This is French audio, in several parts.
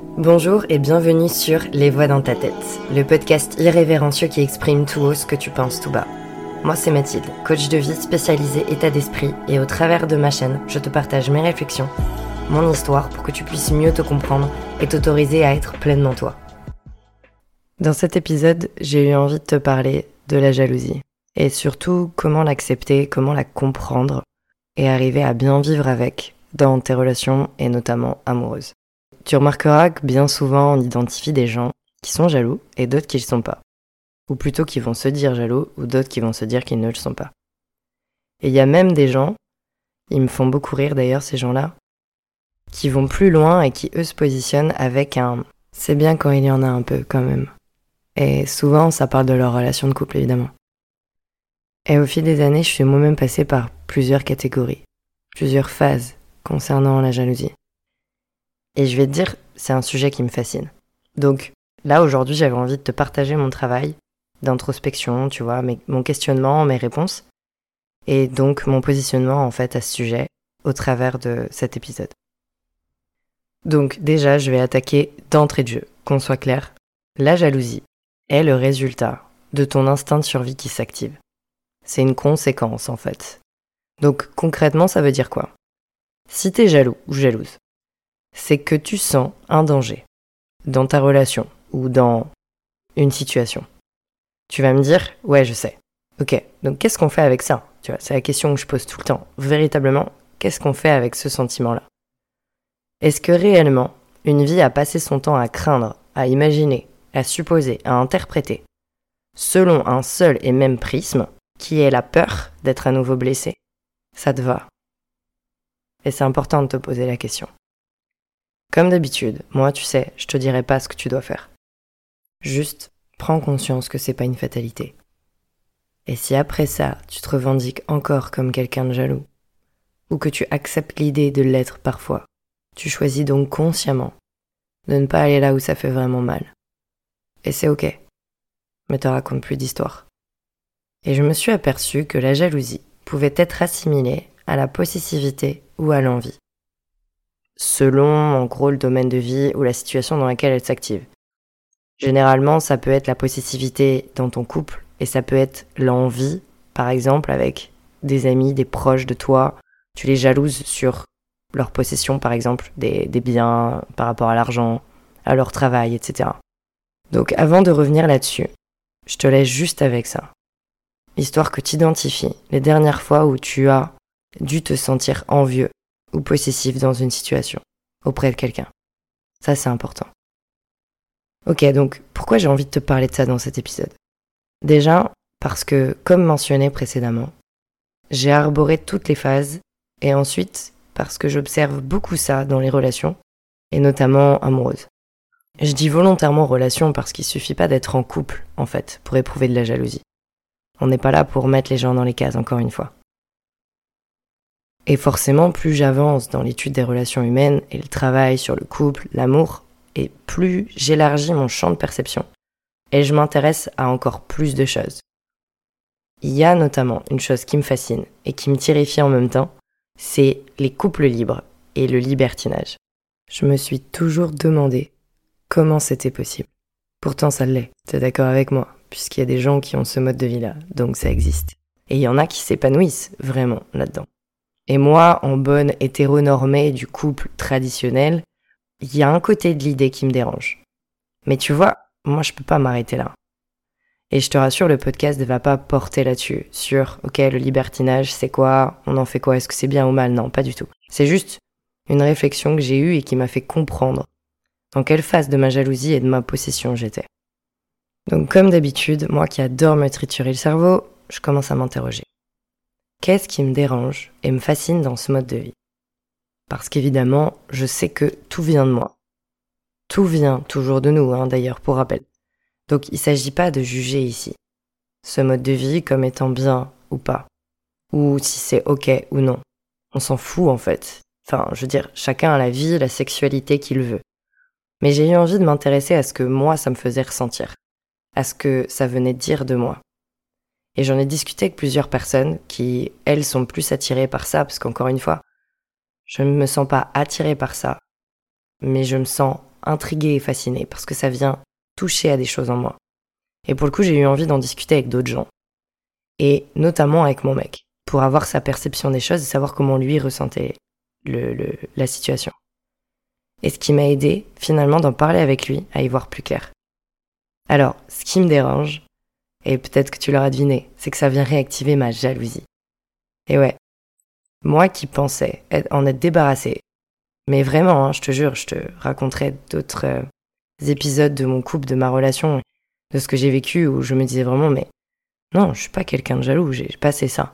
Bonjour et bienvenue sur Les Voix dans ta tête, le podcast irrévérencieux qui exprime tout haut ce que tu penses tout bas. Moi c'est Mathilde, coach de vie spécialisée état d'esprit et au travers de ma chaîne, je te partage mes réflexions, mon histoire pour que tu puisses mieux te comprendre et t'autoriser à être pleinement toi. Dans cet épisode, j'ai eu envie de te parler de la jalousie et surtout comment l'accepter, comment la comprendre et arriver à bien vivre avec dans tes relations et notamment amoureuses. Tu remarqueras que bien souvent on identifie des gens qui sont jaloux et d'autres qui ne le sont pas. Ou plutôt qui vont se dire jaloux ou d'autres qui vont se dire qu'ils ne le sont pas. Et il y a même des gens, ils me font beaucoup rire d'ailleurs ces gens-là, qui vont plus loin et qui eux se positionnent avec un c'est bien quand il y en a un peu quand même. Et souvent ça parle de leur relation de couple évidemment. Et au fil des années, je suis moi-même passée par plusieurs catégories, plusieurs phases concernant la jalousie. Et je vais te dire, c'est un sujet qui me fascine. Donc là, aujourd'hui, j'avais envie de te partager mon travail d'introspection, tu vois, mon questionnement, mes réponses, et donc mon positionnement en fait à ce sujet au travers de cet épisode. Donc déjà, je vais attaquer d'entrée de jeu, qu'on soit clair. La jalousie est le résultat de ton instinct de survie qui s'active. C'est une conséquence en fait. Donc concrètement, ça veut dire quoi? Si t'es jaloux ou jalouse, c'est que tu sens un danger dans ta relation ou dans une situation. Tu vas me dire, ouais, je sais. Ok, donc qu'est-ce qu'on fait avec ça? Tu vois, c'est la question que je pose tout le temps. Véritablement, qu'est-ce qu'on fait avec ce sentiment-là? Est-ce que réellement, une vie a passé son temps à craindre, à imaginer, à supposer, à interpréter, selon un seul et même prisme, qui est la peur d'être à nouveau blessé? Ça te va? Et c'est important de te poser la question. Comme d'habitude, moi, tu sais, je te dirai pas ce que tu dois faire. Juste, prends conscience que c'est pas une fatalité. Et si après ça, tu te revendiques encore comme quelqu'un de jaloux, ou que tu acceptes l'idée de l'être parfois, tu choisis donc consciemment de ne pas aller là où ça fait vraiment mal. Et c'est ok. Mais te raconte plus d'histoire. Et je me suis aperçu que la jalousie pouvait être assimilée à la possessivité ou à l'envie selon en gros le domaine de vie ou la situation dans laquelle elle s'active. Généralement, ça peut être la possessivité dans ton couple et ça peut être l'envie, par exemple, avec des amis, des proches de toi. Tu les jalouses sur leur possession, par exemple, des, biens par rapport à l'argent, à leur travail, etc. Donc avant de revenir là-dessus, je te laisse juste avec ça. Histoire que tu identifies les dernières fois où tu as dû te sentir envieux ou possessif dans une situation, auprès de quelqu'un. Ça, c'est important. Ok, donc pourquoi j'ai envie de te parler de ça dans cet épisode? Déjà, parce que, comme mentionné précédemment, j'ai arboré toutes les phases, et ensuite, parce que j'observe beaucoup ça dans les relations, et notamment amoureuses. Je dis volontairement relation parce qu'il suffit pas d'être en couple, en fait, pour éprouver de la jalousie. On n'est pas là pour mettre les gens dans les cases, encore une fois. Et forcément, plus j'avance dans l'étude des relations humaines et le travail sur le couple, l'amour, et plus j'élargis mon champ de perception. Et je m'intéresse à encore plus de choses. Il y a notamment une chose qui me fascine et qui me terrifie en même temps, c'est les couples libres et le libertinage. Je me suis toujours demandé comment c'était possible. Pourtant ça l'est, t'es d'accord avec moi, puisqu'il y a des gens qui ont ce mode de vie-là, donc ça existe. Et il y en a qui s'épanouissent vraiment là-dedans. Et moi, en bonne hétéronormée du couple traditionnel, il y a un côté de l'idée qui me dérange. Mais tu vois, moi je peux pas m'arrêter là. Et je te rassure, le podcast ne va pas porter là-dessus, sur, ok, le libertinage, c'est quoi, on en fait quoi, est-ce que c'est bien ou mal, non, pas du tout. C'est juste une réflexion que j'ai eue et qui m'a fait comprendre dans quelle phase de ma jalousie et de ma possession j'étais. Donc comme d'habitude, moi qui adore me triturer le cerveau, je commence à m'interroger. Qu'est-ce qui me dérange et me fascine dans ce mode de vie? Parce qu'évidemment, je sais que tout vient de moi. Tout vient toujours de nous, hein, d'ailleurs, pour rappel. Donc il ne s'agit pas de juger ici. Ce mode de vie comme étant bien ou pas. Ou si c'est ok ou non. On s'en fout en fait. Enfin, je veux dire, chacun a la vie, la sexualité qu'il veut. Mais j'ai eu envie de m'intéresser à ce que moi ça me faisait ressentir. À ce que ça venait dire de moi. Et j'en ai discuté avec plusieurs personnes qui, elles, sont plus attirées par ça, parce qu'encore une fois, je ne me sens pas attirée par ça, mais je me sens intriguée et fascinée parce que ça vient toucher à des choses en moi. Et pour le coup, j'ai eu envie d'en discuter avec d'autres gens. Et notamment avec mon mec, pour avoir sa perception des choses et savoir comment lui ressentait la situation. Et ce qui m'a aidé, finalement, d'en parler avec lui, à y voir plus clair. Alors, ce qui me dérange, et peut-être que tu l'auras deviné, c'est que ça vient réactiver ma jalousie. Et ouais, moi qui pensais en être débarrassé, mais vraiment, hein, je te jure, je te raconterai d'autres euh, épisodes de mon couple, de ma relation, de ce que j'ai vécu, où je me disais vraiment, mais non, je suis pas quelqu'un de jaloux, j'ai passé ça.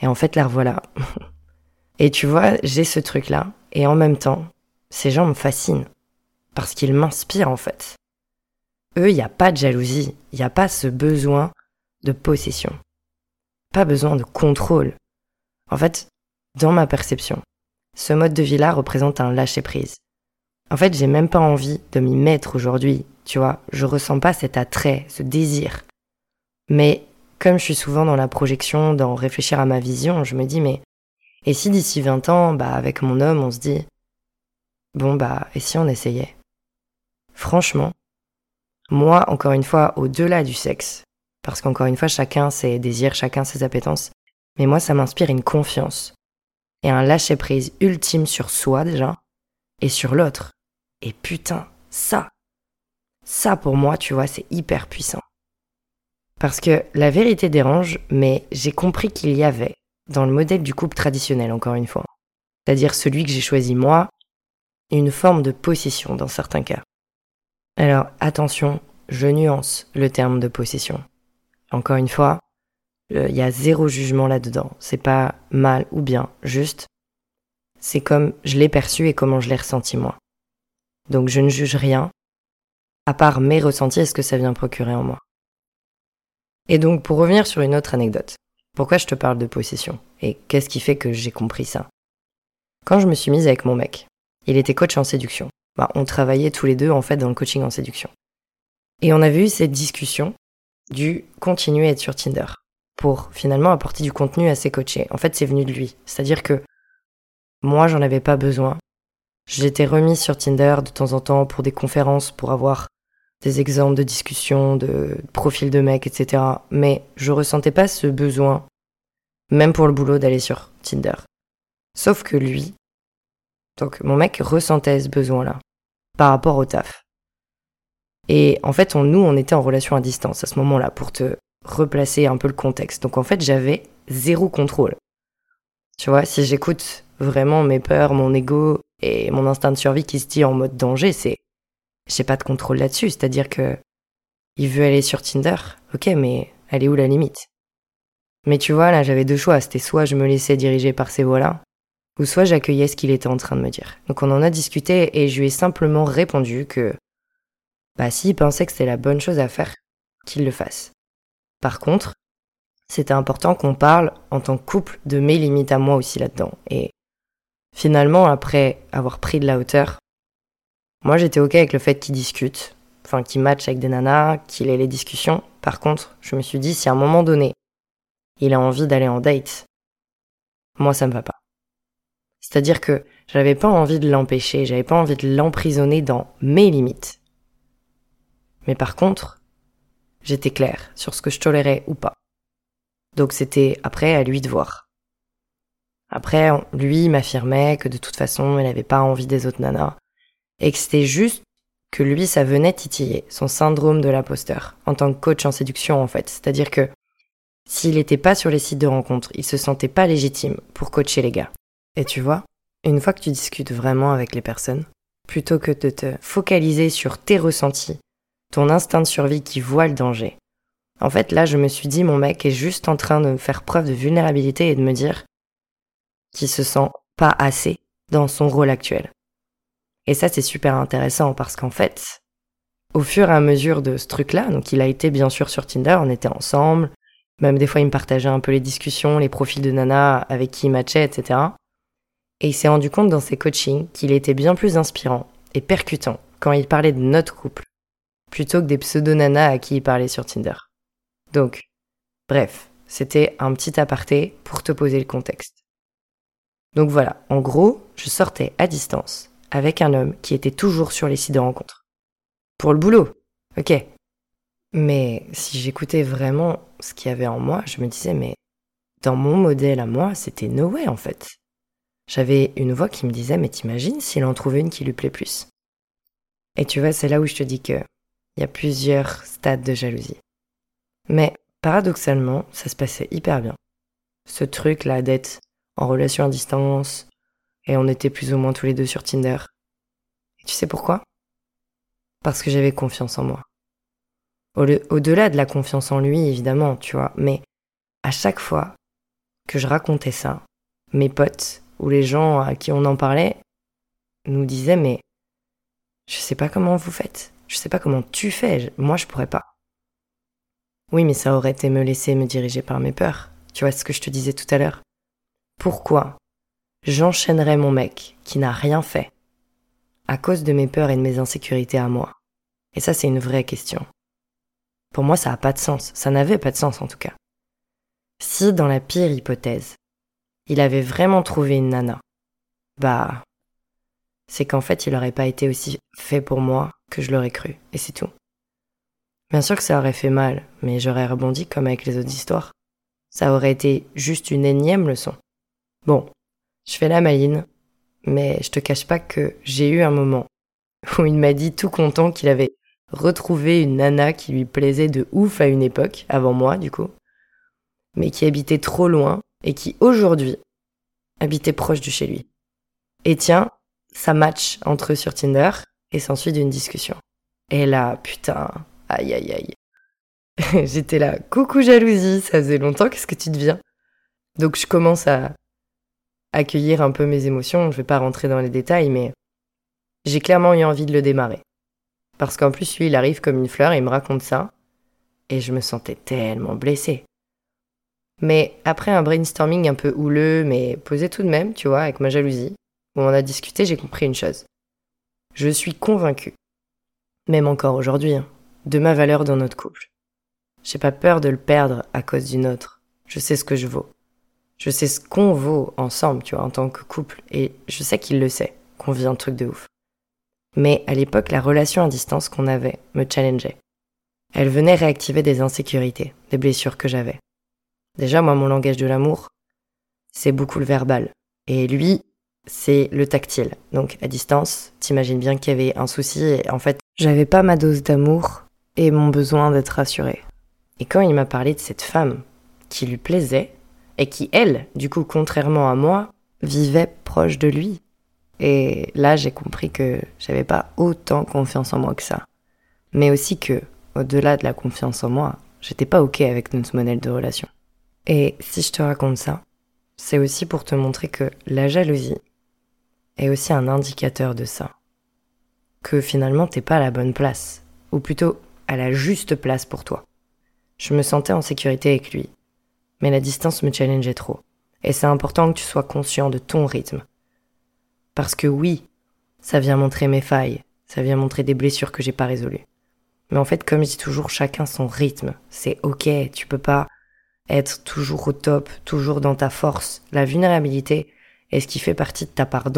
Et en fait, la revoilà. et tu vois, j'ai ce truc-là, et en même temps, ces gens me fascinent. Parce qu'ils m'inspirent, en fait. Eux, il n'y a pas de jalousie, il n'y a pas ce besoin de possession. Pas besoin de contrôle. En fait, dans ma perception, ce mode de vie-là représente un lâcher-prise. En fait, j'ai même pas envie de m'y mettre aujourd'hui, tu vois. Je ressens pas cet attrait, ce désir. Mais comme je suis souvent dans la projection, dans réfléchir à ma vision, je me dis mais et si d'ici 20 ans, bah avec mon homme, on se dit bon bah et si on essayait? Franchement, moi encore une fois au-delà du sexe, parce qu'encore une fois chacun ses désirs, chacun ses appétences, mais moi ça m'inspire une confiance et un lâcher prise ultime sur soi déjà et sur l'autre. Et putain, ça, ça pour moi, tu vois, c'est hyper puissant. Parce que la vérité dérange, mais j'ai compris qu'il y avait, dans le modèle du couple traditionnel encore une fois, c'est-à-dire celui que j'ai choisi moi, une forme de possession dans certains cas. Alors attention, je nuance le terme de possession. Encore une fois, il y a zéro jugement là-dedans. C'est pas mal ou bien, juste, c'est comme je l'ai perçu et comment je l'ai ressenti moi. Donc je ne juge rien, à part mes ressentis et ce que ça vient procurer en moi. Et donc, pour revenir sur une autre anecdote, pourquoi je te parle de possession Et qu'est-ce qui fait que j'ai compris ça? Quand je me suis mise avec mon mec, il était coach en séduction. Bah, on travaillait tous les deux en fait dans le coaching en séduction. Et on avait eu cette discussion du continuer à être sur Tinder pour finalement apporter du contenu à ses coachés. En fait, c'est venu de lui. C'est-à-dire que moi, j'en avais pas besoin. J'étais remise sur Tinder de temps en temps pour des conférences, pour avoir des exemples de discussions, de profils de mecs, etc. Mais je ressentais pas ce besoin, même pour le boulot, d'aller sur Tinder. Sauf que lui, donc mon mec ressentait ce besoin-là, par rapport au taf. Et en fait, on, nous, on était en relation à distance à ce moment-là, pour te replacer un peu le contexte. Donc en fait, j'avais zéro contrôle. Tu vois, si j'écoute vraiment mes peurs, mon ego et mon instinct de survie qui se dit en mode danger, c'est j'ai pas de contrôle là-dessus. C'est-à-dire que il veut aller sur Tinder, ok, mais elle est où la limite? Mais tu vois, là, j'avais deux choix. C'était soit je me laissais diriger par ces voix-là, ou soit j'accueillais ce qu'il était en train de me dire. Donc on en a discuté et je lui ai simplement répondu que, bah, s'il pensait que c'était la bonne chose à faire, qu'il le fasse. Par contre, c'était important qu'on parle en tant que couple de mes limites à moi aussi là-dedans. Et finalement, après avoir pris de la hauteur, moi, j'étais OK avec le fait qu'il discute, enfin qu'il match avec des nanas, qu'il ait les discussions. Par contre, je me suis dit, si à un moment donné, il a envie d'aller en date, moi, ça me va pas. C'est-à-dire que j'avais pas envie de l'empêcher, j'avais pas envie de l'emprisonner dans mes limites. Mais par contre, j'étais clair sur ce que je tolérais ou pas. Donc c'était après à lui de voir. Après, lui m'affirmait que de toute façon, il n'avait pas envie des autres nanas, et que c'était juste que lui, ça venait titiller son syndrome de l'imposteur en tant que coach en séduction en fait. C'est-à-dire que s'il n'était pas sur les sites de rencontres, il se sentait pas légitime pour coacher les gars. Et tu vois, une fois que tu discutes vraiment avec les personnes, plutôt que de te focaliser sur tes ressentis, ton instinct de survie qui voit le danger, en fait là je me suis dit mon mec est juste en train de faire preuve de vulnérabilité et de me dire qu'il se sent pas assez dans son rôle actuel. Et ça, c'est super intéressant parce qu'en fait, au fur et à mesure de ce truc-là, donc il a été bien sûr sur Tinder, on était ensemble, même des fois il me partageait un peu les discussions, les profils de Nana avec qui il matchait, etc. Et il s'est rendu compte dans ses coachings qu'il était bien plus inspirant et percutant quand il parlait de notre couple, plutôt que des pseudo-nanas à qui il parlait sur Tinder. Donc, bref, c'était un petit aparté pour te poser le contexte. Donc voilà, en gros, je sortais à distance avec un homme qui était toujours sur les sites de rencontres. Pour le boulot, ok. Mais si j'écoutais vraiment ce qu'il y avait en moi, je me disais, mais dans mon modèle à moi, c'était no way en fait. J'avais une voix qui me disait, mais t'imagines s'il en trouvait une qui lui plaît plus? Et tu vois, c'est là où je te dis que il y a plusieurs stades de jalousie. Mais paradoxalement, ça se passait hyper bien. Ce truc-là d'être en relation à distance, et on était plus ou moins tous les deux sur Tinder. Et tu sais pourquoi? Parce que j'avais confiance en moi. Au-delà de la confiance en lui, évidemment, tu vois, mais à chaque fois que je racontais ça, mes potes ou les gens à qui on en parlait nous disaient mais je sais pas comment vous faites, je sais pas comment tu fais, moi je pourrais pas. Oui, mais ça aurait été me laisser me diriger par mes peurs. Tu vois ce que je te disais tout à l'heure? Pourquoi j'enchaînerais mon mec qui n'a rien fait à cause de mes peurs et de mes insécurités à moi? Et ça, c'est une vraie question. Pour moi, ça n'a pas de sens. Ça n'avait pas de sens en tout cas. Si, dans la pire hypothèse, il avait vraiment trouvé une nana, bah, c'est qu'en fait, il n'aurait pas été aussi fait pour moi que je l'aurais cru, et c'est tout. Bien sûr que ça aurait fait mal, mais j'aurais rebondi comme avec les autres histoires. Ça aurait été juste une énième leçon. Bon, je fais la maline, mais je te cache pas que j'ai eu un moment où il m'a dit tout content qu'il avait retrouvé une nana qui lui plaisait de ouf à une époque, avant moi du coup, mais qui habitait trop loin et qui aujourd'hui habitait proche de chez lui. Et tiens, ça match entre eux sur Tinder et s'ensuit d'une discussion. Et là, putain, aïe aïe aïe. J'étais là, coucou jalousie, ça faisait longtemps, qu'est-ce que tu deviens? Donc je commence à accueillir un peu mes émotions, je vais pas rentrer dans les détails, mais j'ai clairement eu envie de le démarrer. Parce qu'en plus, lui, il arrive comme une fleur, il me raconte ça, et je me sentais tellement blessée. Mais après un brainstorming un peu houleux, mais posé tout de même, tu vois, avec ma jalousie, où on a discuté, j'ai compris une chose. Je suis convaincue, même encore aujourd'hui, hein, de ma valeur dans notre couple. J'ai pas peur de le perdre à cause d'une autre. Je sais ce que je vaux. Je sais ce qu'on vaut ensemble, tu vois, en tant que couple. Et je sais qu'il le sait, qu'on vit un truc de ouf. Mais à l'époque, la relation à distance qu'on avait me challengeait. Elle venait réactiver des insécurités, des blessures que j'avais. Déjà, moi, mon langage de l'amour, c'est beaucoup le verbal. Et lui, c'est le tactile. Donc, à distance, t'imagines bien qu'il y avait un souci en fait, j'avais pas ma dose d'amour et mon besoin d'être rassurée. Et quand il m'a parlé de cette femme qui lui plaisait et qui, elle, du coup, contrairement à moi, vivait proche de lui. Et là, j'ai compris que j'avais pas autant confiance en moi que ça. Mais aussi que, au-delà de la confiance en moi, j'étais pas ok avec notre modèle de relation. Et si je te raconte ça, c'est aussi pour te montrer que la jalousie est aussi un indicateur de ça. Que finalement t'es pas à la bonne place, ou plutôt à la juste place pour toi. Je me sentais en sécurité avec lui, mais la distance me challengeait trop. Et c'est important que tu sois conscient de ton rythme. Parce que oui, ça vient montrer mes failles, ça vient montrer des blessures que j'ai pas résolues. Mais en fait, comme je dis toujours, chacun son rythme. C'est ok, tu peux pas être toujours au top, toujours dans ta force. La vulnérabilité est ce qui fait partie de ta part.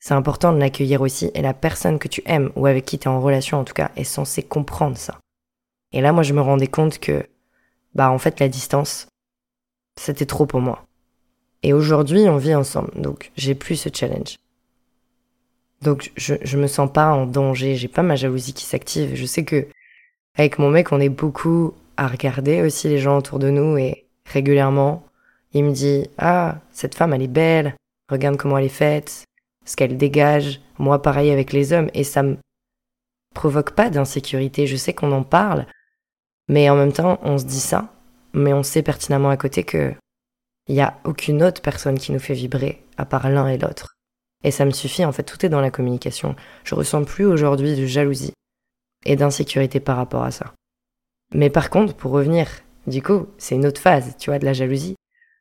C'est important de l'accueillir aussi et la personne que tu aimes ou avec qui tu es en relation en tout cas est censée comprendre ça. Et là moi je me rendais compte que bah en fait la distance c'était trop pour moi. Et aujourd'hui on vit ensemble donc j'ai plus ce challenge. Donc je, je me sens pas en danger, j'ai pas ma jalousie qui s'active. Je sais que avec mon mec on est beaucoup à regarder aussi les gens autour de nous et régulièrement, il me dit Ah, cette femme, elle est belle, regarde comment elle est faite, ce qu'elle dégage. Moi, pareil avec les hommes, et ça me provoque pas d'insécurité. Je sais qu'on en parle, mais en même temps, on se dit ça, mais on sait pertinemment à côté que il n'y a aucune autre personne qui nous fait vibrer à part l'un et l'autre. Et ça me suffit, en fait, tout est dans la communication. Je ressens plus aujourd'hui de jalousie et d'insécurité par rapport à ça. Mais par contre, pour revenir, du coup, c'est une autre phase, tu vois, de la jalousie,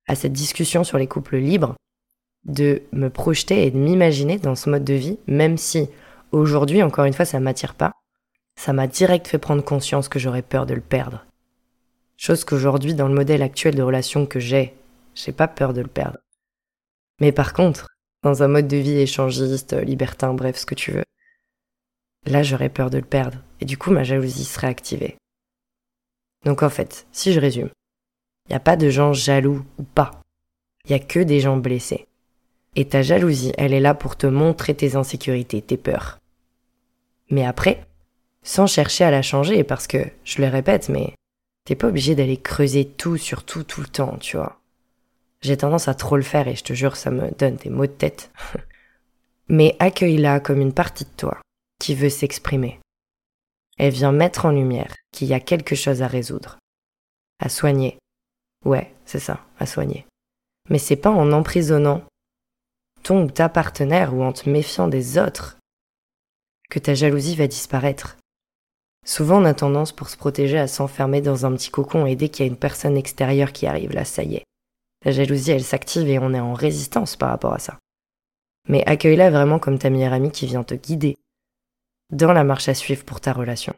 à cette discussion sur les couples libres, de me projeter et de m'imaginer dans ce mode de vie, même si aujourd'hui, encore une fois, ça m'attire pas, ça m'a direct fait prendre conscience que j'aurais peur de le perdre. Chose qu'aujourd'hui, dans le modèle actuel de relation que j'ai, j'ai pas peur de le perdre. Mais par contre, dans un mode de vie échangiste, libertin, bref, ce que tu veux. Là, j'aurais peur de le perdre, et du coup, ma jalousie serait activée. Donc en fait, si je résume, il n'y a pas de gens jaloux ou pas. Il y a que des gens blessés. Et ta jalousie, elle est là pour te montrer tes insécurités, tes peurs. Mais après, sans chercher à la changer, parce que, je le répète, mais t'es pas obligé d'aller creuser tout sur tout tout le temps, tu vois. J'ai tendance à trop le faire et je te jure, ça me donne des maux de tête. mais accueille-la comme une partie de toi qui veut s'exprimer. Elle vient mettre en lumière qu'il y a quelque chose à résoudre, à soigner. Ouais, c'est ça, à soigner. Mais c'est pas en emprisonnant ton ou ta partenaire ou en te méfiant des autres que ta jalousie va disparaître. Souvent, on a tendance pour se protéger à s'enfermer dans un petit cocon et dès qu'il y a une personne extérieure qui arrive, là, ça y est. La jalousie, elle s'active et on est en résistance par rapport à ça. Mais accueille-la vraiment comme ta meilleure amie qui vient te guider dans la marche à suivre pour ta relation.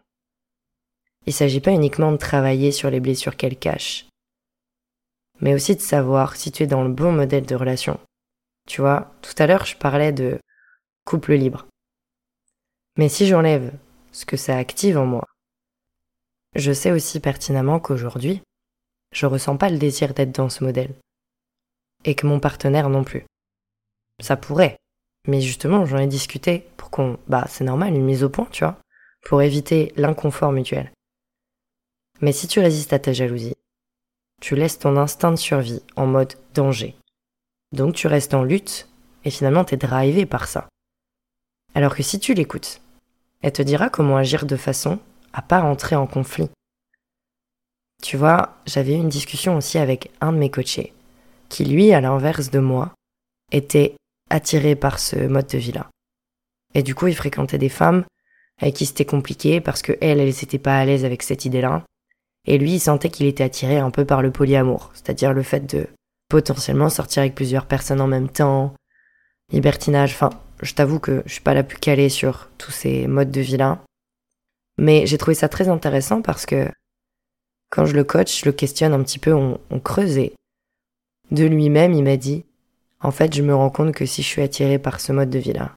Il ne s'agit pas uniquement de travailler sur les blessures qu'elle cache, mais aussi de savoir si tu es dans le bon modèle de relation. Tu vois, tout à l'heure, je parlais de couple libre. Mais si j'enlève ce que ça active en moi, je sais aussi pertinemment qu'aujourd'hui, je ressens pas le désir d'être dans ce modèle. Et que mon partenaire non plus. Ça pourrait, mais justement, j'en ai discuté pour qu'on. Bah, c'est normal, une mise au point, tu vois, pour éviter l'inconfort mutuel. Mais si tu résistes à ta jalousie, tu laisses ton instinct de survie en mode danger. Donc tu restes en lutte, et finalement t'es drivé par ça. Alors que si tu l'écoutes, elle te dira comment agir de façon à pas rentrer en conflit. Tu vois, j'avais eu une discussion aussi avec un de mes coachés, qui lui, à l'inverse de moi, était attiré par ce mode de vie-là. Et du coup, il fréquentait des femmes avec qui c'était compliqué parce que elles, elles n'étaient pas à l'aise avec cette idée-là. Et lui, il sentait qu'il était attiré un peu par le polyamour, c'est-à-dire le fait de potentiellement sortir avec plusieurs personnes en même temps, libertinage, enfin, je t'avoue que je suis pas la plus calée sur tous ces modes de vie-là. Mais j'ai trouvé ça très intéressant parce que quand je le coach, je le questionne un petit peu, on, on creusait. De lui-même, il m'a dit, en fait, je me rends compte que si je suis attirée par ce mode de vie-là,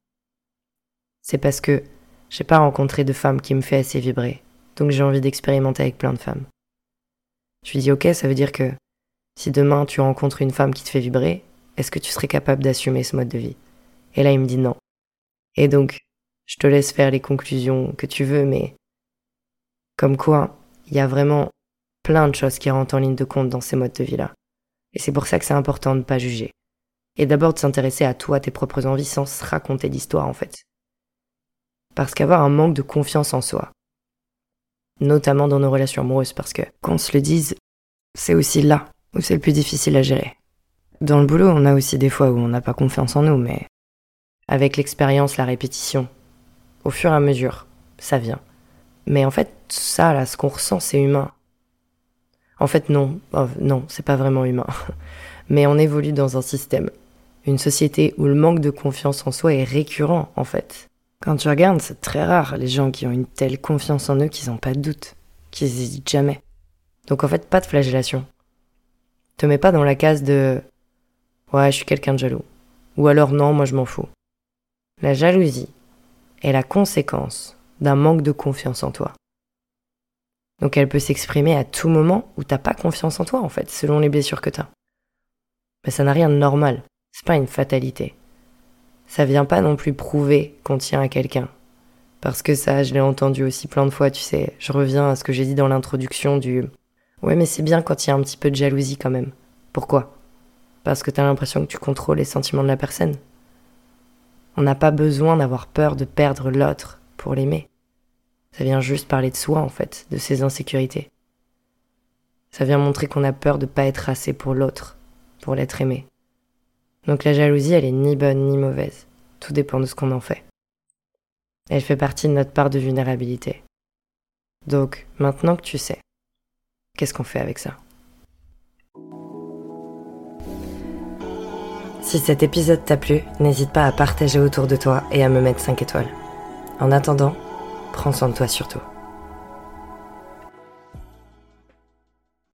c'est parce que j'ai pas rencontré de femme qui me fait assez vibrer, donc j'ai envie d'expérimenter avec plein de femmes. Je lui dis ok, ça veut dire que si demain tu rencontres une femme qui te fait vibrer, est-ce que tu serais capable d'assumer ce mode de vie? Et là il me dit non. Et donc, je te laisse faire les conclusions que tu veux, mais comme quoi, il y a vraiment plein de choses qui rentrent en ligne de compte dans ces modes de vie-là. Et c'est pour ça que c'est important de ne pas juger. Et d'abord de s'intéresser à toi, tes propres envies, sans se raconter d'histoire en fait. Parce qu'avoir un manque de confiance en soi, notamment dans nos relations amoureuses, parce que, qu'on se le dise, c'est aussi là où c'est le plus difficile à gérer. Dans le boulot, on a aussi des fois où on n'a pas confiance en nous, mais avec l'expérience, la répétition, au fur et à mesure, ça vient. Mais en fait, ça, là, ce qu'on ressent, c'est humain. En fait, non, oh, non, c'est pas vraiment humain. Mais on évolue dans un système, une société où le manque de confiance en soi est récurrent, en fait. Quand tu regardes, c'est très rare les gens qui ont une telle confiance en eux qu'ils n'ont pas de doute, qu'ils n'hésitent jamais. Donc en fait, pas de flagellation. Te mets pas dans la case de Ouais, je suis quelqu'un de jaloux. Ou alors non, moi je m'en fous. La jalousie est la conséquence d'un manque de confiance en toi. Donc elle peut s'exprimer à tout moment où t'as pas confiance en toi, en fait, selon les blessures que t'as. Mais ça n'a rien de normal. C'est pas une fatalité ça vient pas non plus prouver qu'on tient à quelqu'un. Parce que ça, je l'ai entendu aussi plein de fois, tu sais. Je reviens à ce que j'ai dit dans l'introduction du Ouais, mais c'est bien quand il y a un petit peu de jalousie quand même. Pourquoi? Parce que t'as l'impression que tu contrôles les sentiments de la personne. On n'a pas besoin d'avoir peur de perdre l'autre pour l'aimer. Ça vient juste parler de soi, en fait, de ses insécurités. Ça vient montrer qu'on a peur de pas être assez pour l'autre, pour l'être aimé. Donc la jalousie, elle est ni bonne ni mauvaise. Tout dépend de ce qu'on en fait. Elle fait partie de notre part de vulnérabilité. Donc, maintenant que tu sais, qu'est-ce qu'on fait avec ça? Si cet épisode t'a plu, n'hésite pas à partager autour de toi et à me mettre 5 étoiles. En attendant, prends soin de toi surtout.